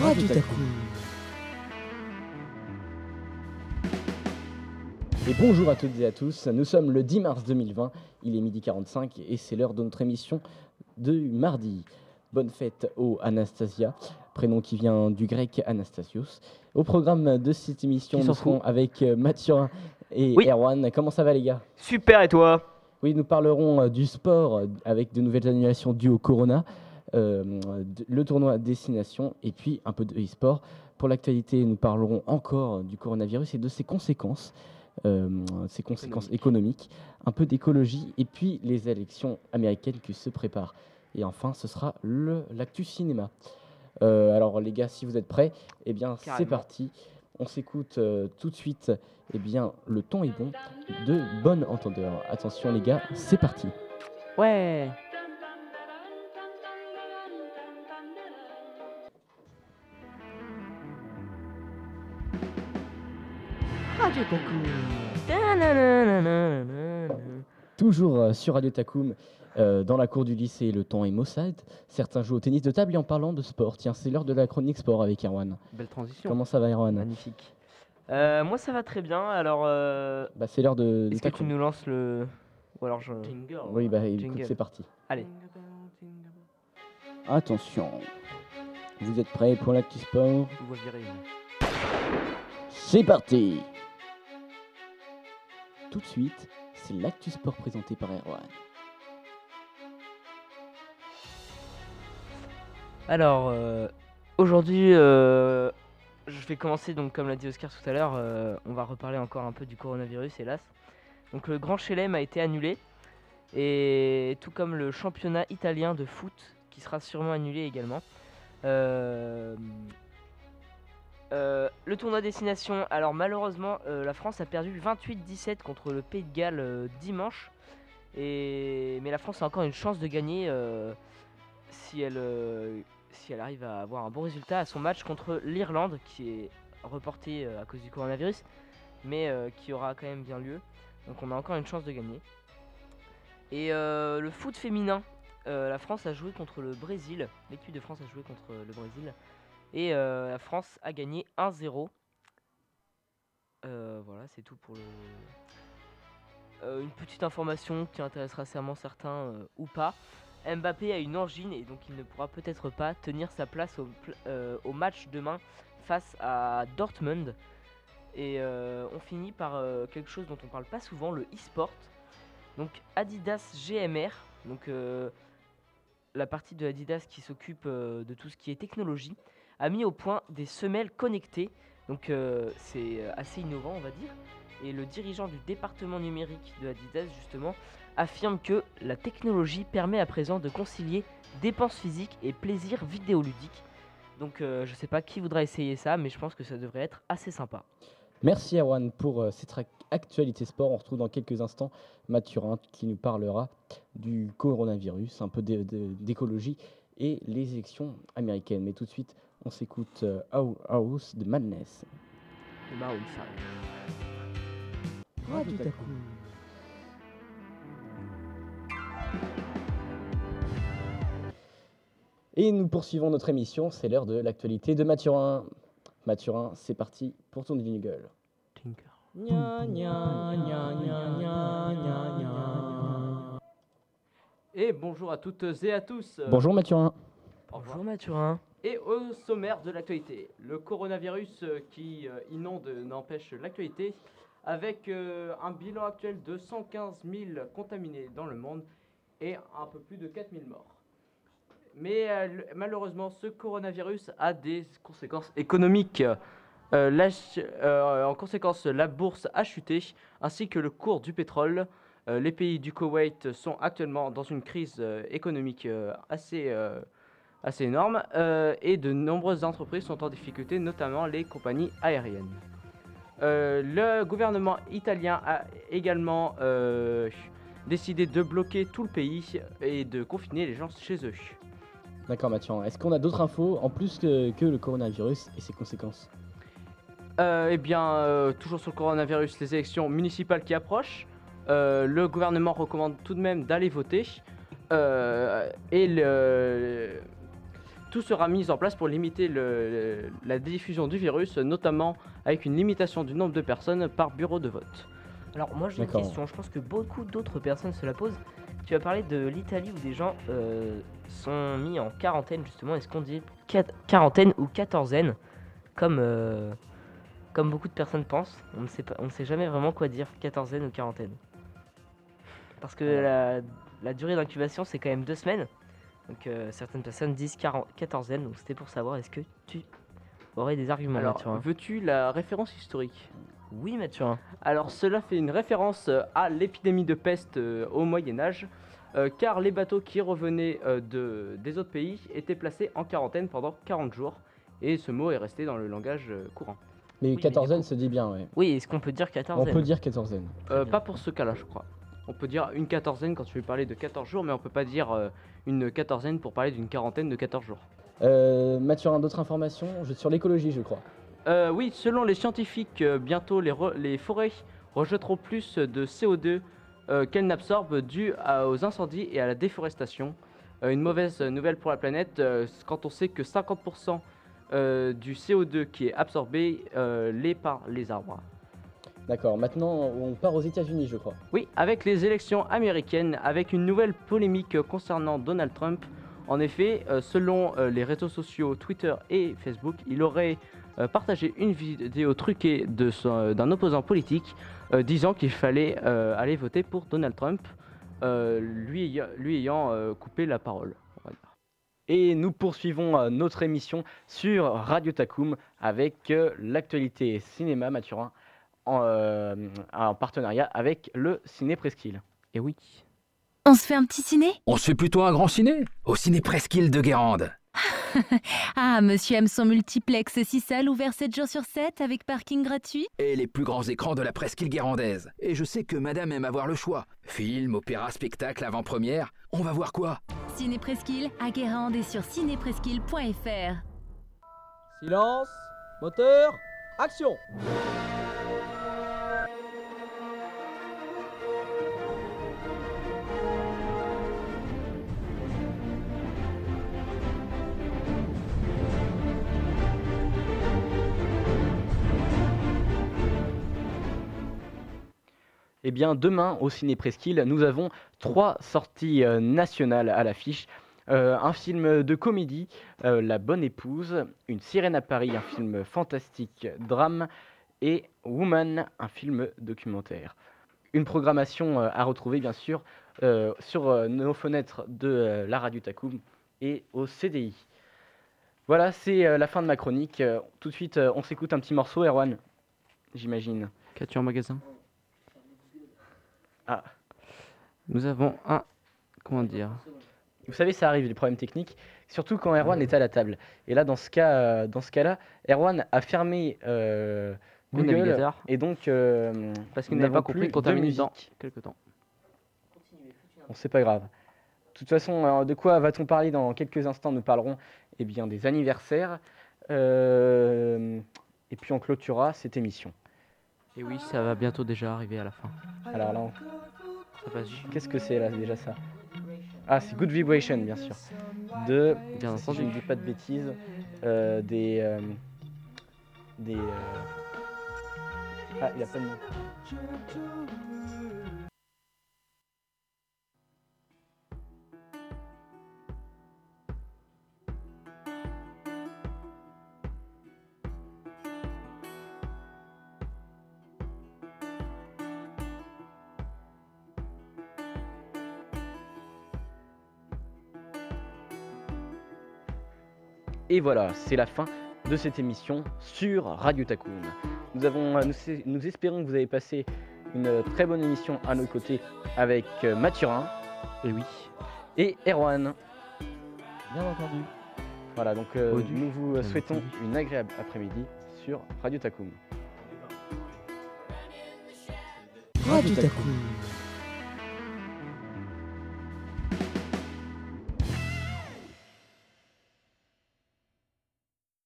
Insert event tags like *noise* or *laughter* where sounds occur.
Radio Taku. Et bonjour à toutes et à tous, nous sommes le 10 mars 2020, il est midi 45 et c'est l'heure de notre émission de mardi. Bonne fête au Anastasia, prénom qui vient du grec Anastasios. Au programme de cette émission, nous serons avec euh, Mathurin et Oui. Erwan. Comment ça va les gars? Super, et toi? Oui, nous parlerons euh, du sport avec de nouvelles annulations dues au corona, le tournoi Destination et puis un peu de e-sport. Pour l'actualité, nous parlerons encore du coronavirus et de ses conséquences, euh, ses conséquences économiques, un peu d'écologie et puis les élections américaines qui se préparent. Et enfin, ce sera le- l'actu cinéma. Euh, alors les gars, si vous êtes prêts, eh bien c'est parti. On s'écoute euh, tout de suite. Eh bien, le ton est bon de Bonne Entendeur. Attention les gars, c'est parti. Ouais. Radio. Toujours euh, sur Radio Takoum, euh, dans la cour du lycée, le temps est maussade. Certains jouent au tennis de table et en parlant de sport. Tiens, c'est l'heure de la chronique sport avec Erwan. Belle transition. Comment ça va Erwan Magnifique. Euh, moi ça va très bien, alors euh, bah, C'est l'heure de, de est-ce que tu nous lances le... Ou alors je... Oui, bah écoute, c'est parti. Allez. Attention, vous êtes prêts pour l'actu sport? C'est parti Tout de suite, c'est l'actu sport présenté par Erwan. Alors, euh, aujourd'hui, euh, je vais commencer, donc comme l'a dit Oscar tout à l'heure, euh, on va reparler encore un peu du coronavirus, hélas. Donc le Grand Chelem a été annulé, et tout comme le championnat italien de foot, qui sera sûrement annulé également. Euh, le tournoi destination, alors malheureusement, euh, la France a perdu 28-17 contre le Pays de Galles euh, dimanche. Mais la France a encore une chance de gagner si, elle, si elle arrive à avoir un bon résultat à son match contre l'Irlande, qui est reporté à cause du coronavirus, mais qui aura quand même bien lieu. Donc on a encore une chance de gagner. Et le foot féminin, la France a joué contre le Brésil. L'équipe de France a joué contre le Brésil. Et euh, la France a gagné 1-0. Euh, voilà, c'est tout pour le. Euh, une petite information qui intéressera sûrement certains ou pas. Mbappé a une angine et donc il ne pourra peut-être pas tenir sa place au, match demain face à Dortmund. Et on finit par quelque chose dont on parle pas souvent, le e-sport. Donc Adidas GMR, donc la partie de Adidas qui s'occupe de tout ce qui est technologie, a mis au point des semelles connectées. Donc euh, c'est euh, assez innovant on va dire. Et le dirigeant du département numérique de Adidas justement affirme que la technologie permet à présent de concilier dépenses physiques et plaisir vidéoludique. Donc euh, je sais pas qui voudra essayer ça, mais je pense que ça devrait être assez sympa. Merci Erwan pour cette ac- actualité sport. On retrouve dans quelques instants Mathurin qui nous parlera du coronavirus, un peu d'é- d'é- d'écologie et les élections américaines. Mais tout de suite, on s'écoute euh, House de Madness. Maroon. Radio Taku. Et nous poursuivons notre émission, c'est l'heure de l'actualité de Mathurin. Mathurin, c'est parti pour ton jingle. Et bonjour à toutes et à tous. Bonjour Mathurin. Bonjour Mathurin. Et au sommaire de l'actualité, le coronavirus euh, qui euh, inonde n'empêche l'actualité avec euh, un bilan actuel de 115 000 contaminés dans le monde et un peu plus de 4 000 morts. Mais malheureusement, ce coronavirus a des conséquences économiques. En conséquence, la bourse a chuté, ainsi que le cours du pétrole. Les pays du Koweït sont actuellement dans une crise économique assez, assez énorme euh, et de nombreuses entreprises sont en difficulté, notamment les compagnies aériennes. Euh, le gouvernement italien a également euh, décidé de bloquer tout le pays et de confiner les gens chez eux. D'accord Mathurin. Est-ce qu'on a d'autres infos en plus que, que le coronavirus et ses conséquences? Euh, eh bien, euh, toujours sur le coronavirus, les élections municipales qui approchent. Euh, le gouvernement recommande tout de même d'aller voter. Et le- tout sera mis en place pour limiter le- la diffusion du virus, notamment avec une limitation du nombre de personnes par bureau de vote. Alors moi j'ai une question, je pense que beaucoup d'autres personnes se la posent. Tu as parlé de l'Italie où des gens euh, sont mis en quarantaine justement. Est-ce qu'on dit quarantaine ou quatorzaine comme, euh, comme beaucoup de personnes pensent? On ne sait pas, on ne sait jamais vraiment quoi dire, quatorzaine ou quarantaine. Parce que la, la durée d'incubation c'est quand même deux semaines. Donc euh, certaines personnes disent quaran- quatorzaine. Donc c'était pour savoir est-ce que tu aurais des arguments Alors, Mathurin veux-tu la référence historique? Oui Mathurin. Alors cela fait une référence euh, à l'épidémie de peste euh, au Moyen Âge, euh, car les bateaux qui revenaient euh, de, des autres pays étaient placés en quarantaine pendant 40 jours, et ce mot est resté dans le langage euh, courant. Mais mais quatorzaine du se dit bien, ouais. Oui, est-ce qu'on peut dire On quatorzaine peut dire quatorzaine. Euh, bien. pas pour ce cas-là, je crois. On peut dire une quatorzaine quand tu veux parler de 14 jours, mais on peut pas dire euh, une quatorzaine pour parler d'une quarantaine de 14 jours. Euh, Mathurin, d'autres informations sur l'écologie, je crois. Euh, oui, selon les scientifiques, euh, bientôt les, re- les forêts rejetteront plus de CO2 euh, qu'elles n'absorbent dû à- aux incendies et à la déforestation. Une mauvaise nouvelle pour la planète quand on sait que 50% euh, du CO2 qui est absorbé l'est par les arbres. D'accord, maintenant on part aux États-Unis, je crois. Oui, avec les élections américaines, avec une nouvelle polémique concernant Donald Trump. En effet, euh, selon euh, les réseaux sociaux Twitter et Facebook, il aurait euh, partagé une vidéo truquée d'un opposant politique disant qu'il fallait aller voter pour Donald Trump, lui, lui ayant coupé la parole. Et nous poursuivons notre émission sur Radio Takum avec l'actualité cinéma Mathurin en, euh, en partenariat avec le Ciné Presqu'île. Et oui. On se fait un petit ciné? On se fait plutôt un grand ciné Au ciné Presqu'île de Guérande. *laughs* Ah, monsieur aime son multiplex 6 salles ouvert 7 jours sur 7 avec parking gratuit? Et les plus grands écrans de la Presqu'île guérandaise. Et je sais que madame aime avoir le choix. Film, opéra, spectacle, avant-première. On va voir quoi? Ciné Presqu'île à Guérande et sur cinépresqu'île.fr. Silence, moteur, action demain au Ciné Presqu'île, nous avons trois sorties euh, nationales à l'affiche. Euh, un film de comédie, euh, La Bonne Épouse, Une Sirène à Paris, un film fantastique drame, et Woman, un film documentaire. Une programmation à retrouver bien sûr sur nos fenêtres de la radio Takoum et au CDI. Voilà, c'est la fin de ma chronique. Tout de suite, on s'écoute un petit morceau, Erwan, j'imagine. Qu'as-tu en magasin? Ah, nous avons un. Comment dire? Vous savez, ça arrive, les problèmes techniques, surtout quand Erwan est à la table. Et là, dans ce cas, euh, dans ce cas-là, Erwan a fermé euh, Le Google navigateur. et donc euh, Parce qu'il n'avait pas compris qu'on termine dans quelques temps. Bon, c'est pas grave. De toute façon, alors, de quoi va-t-on parler dans quelques instants? Nous parlerons eh bien, des anniversaires. euh, et puis on clôturera cette émission. Et oui, ça va bientôt déjà arriver à la fin. Alors là, on-. Qu'est-ce que c'est là déjà ça? Ah, c'est Good Vibration, bien sûr. De, Bien si entendu. je ne dis pas de bêtises, euh, des. euh, des. euh, Ah, il a pas de nom. Et voilà, c'est la fin de cette émission sur Radio Takoum. Nous, avons, euh, nous, espérons que vous avez passé une euh, très bonne émission à nos côtés avec euh, Mathurin. Et oui. Et Erwan. Bien entendu. Voilà, donc euh, nous vous euh, souhaitons une agréable après-midi sur Radio Takoum. Radio Takoum.